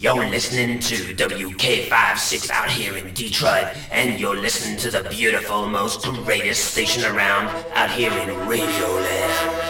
You're listening to WK56 out here in Detroit, and you're listening to the beautiful, most greatest station around out here in Radioland.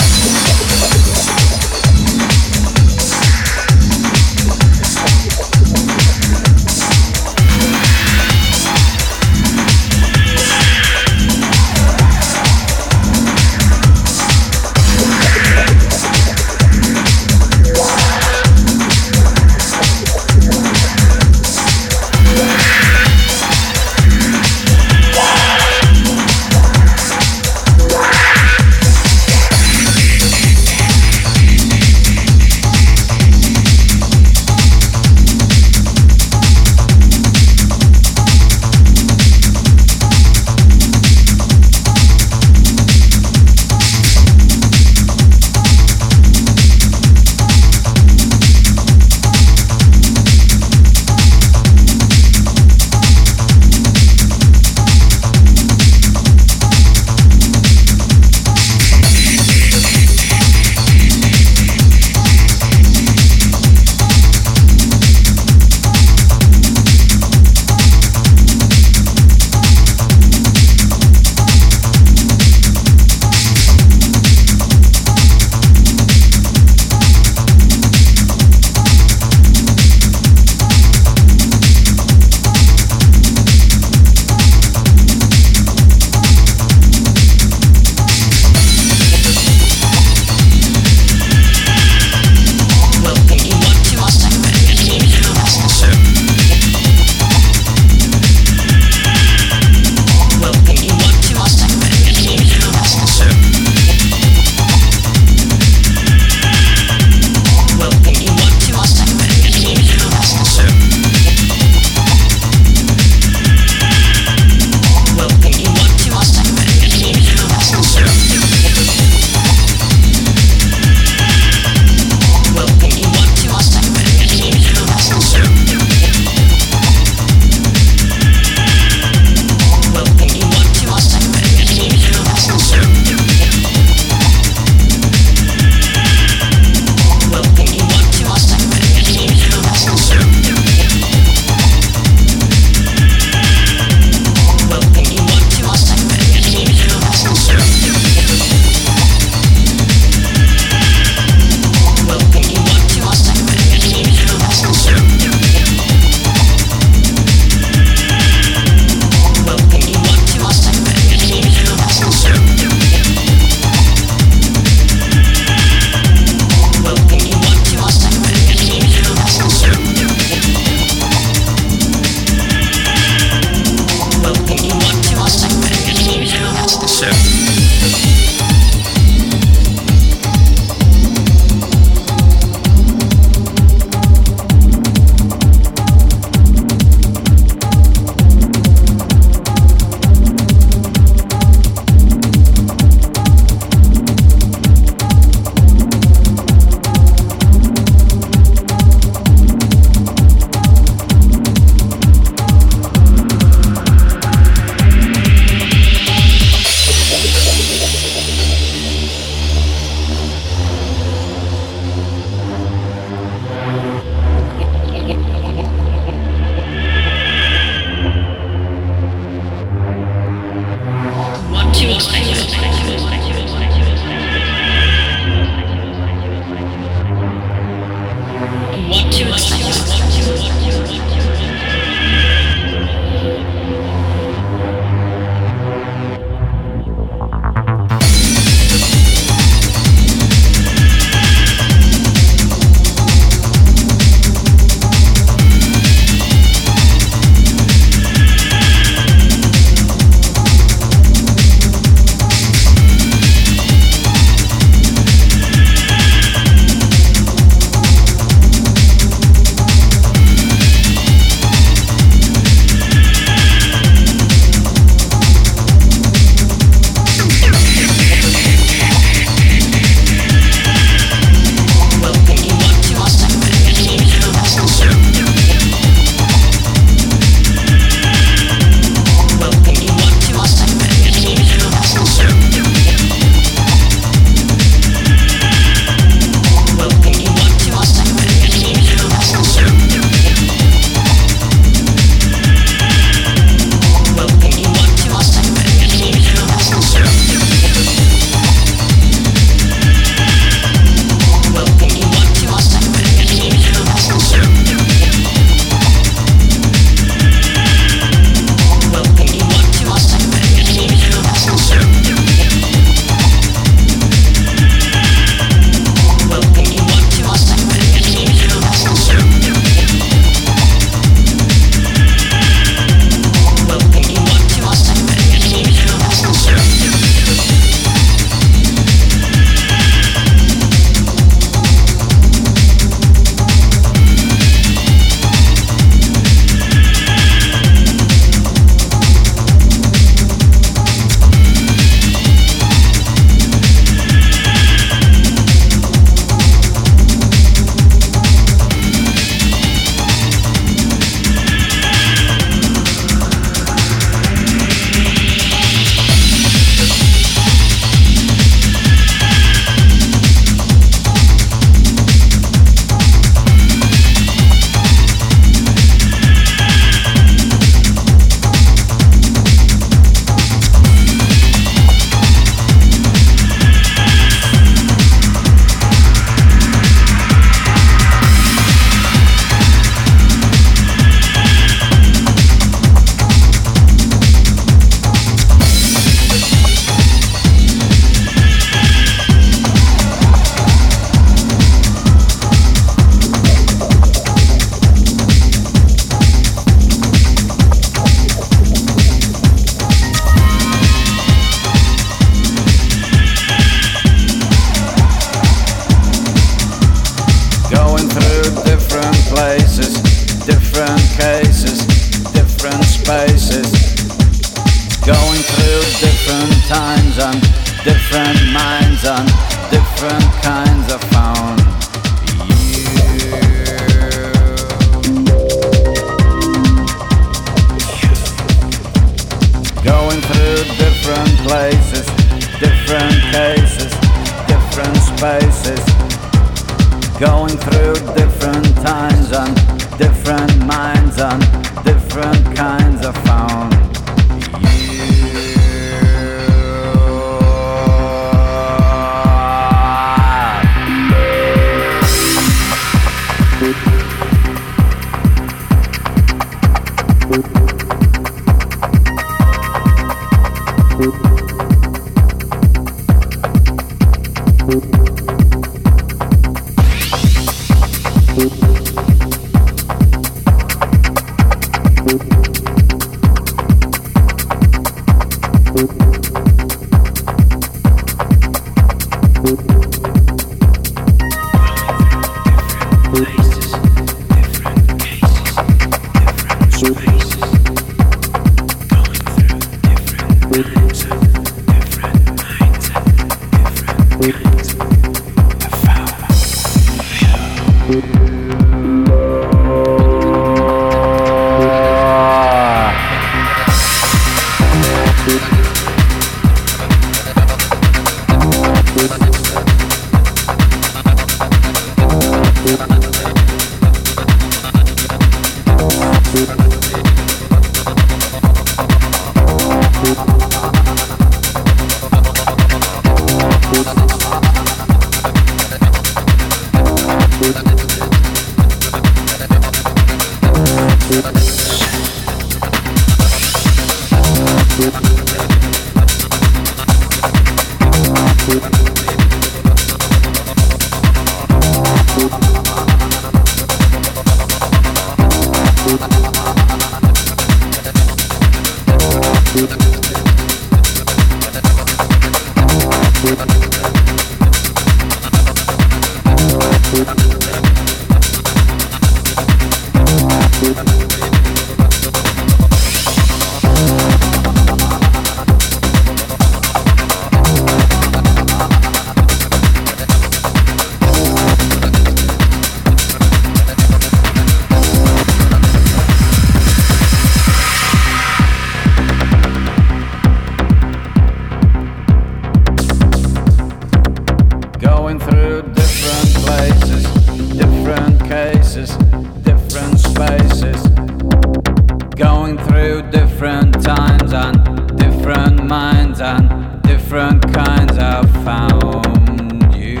and different kinds I found you.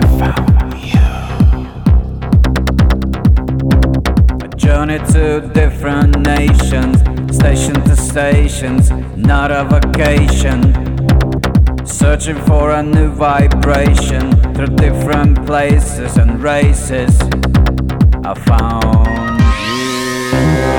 I found you. A journey to different nations, station to stations, not a vacation. Searching for a new vibration through different places and races. I found you.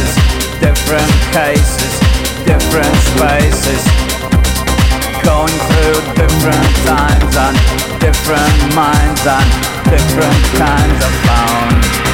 places, different cases, different spaces. Going through different times and different minds and different kinds of bounds.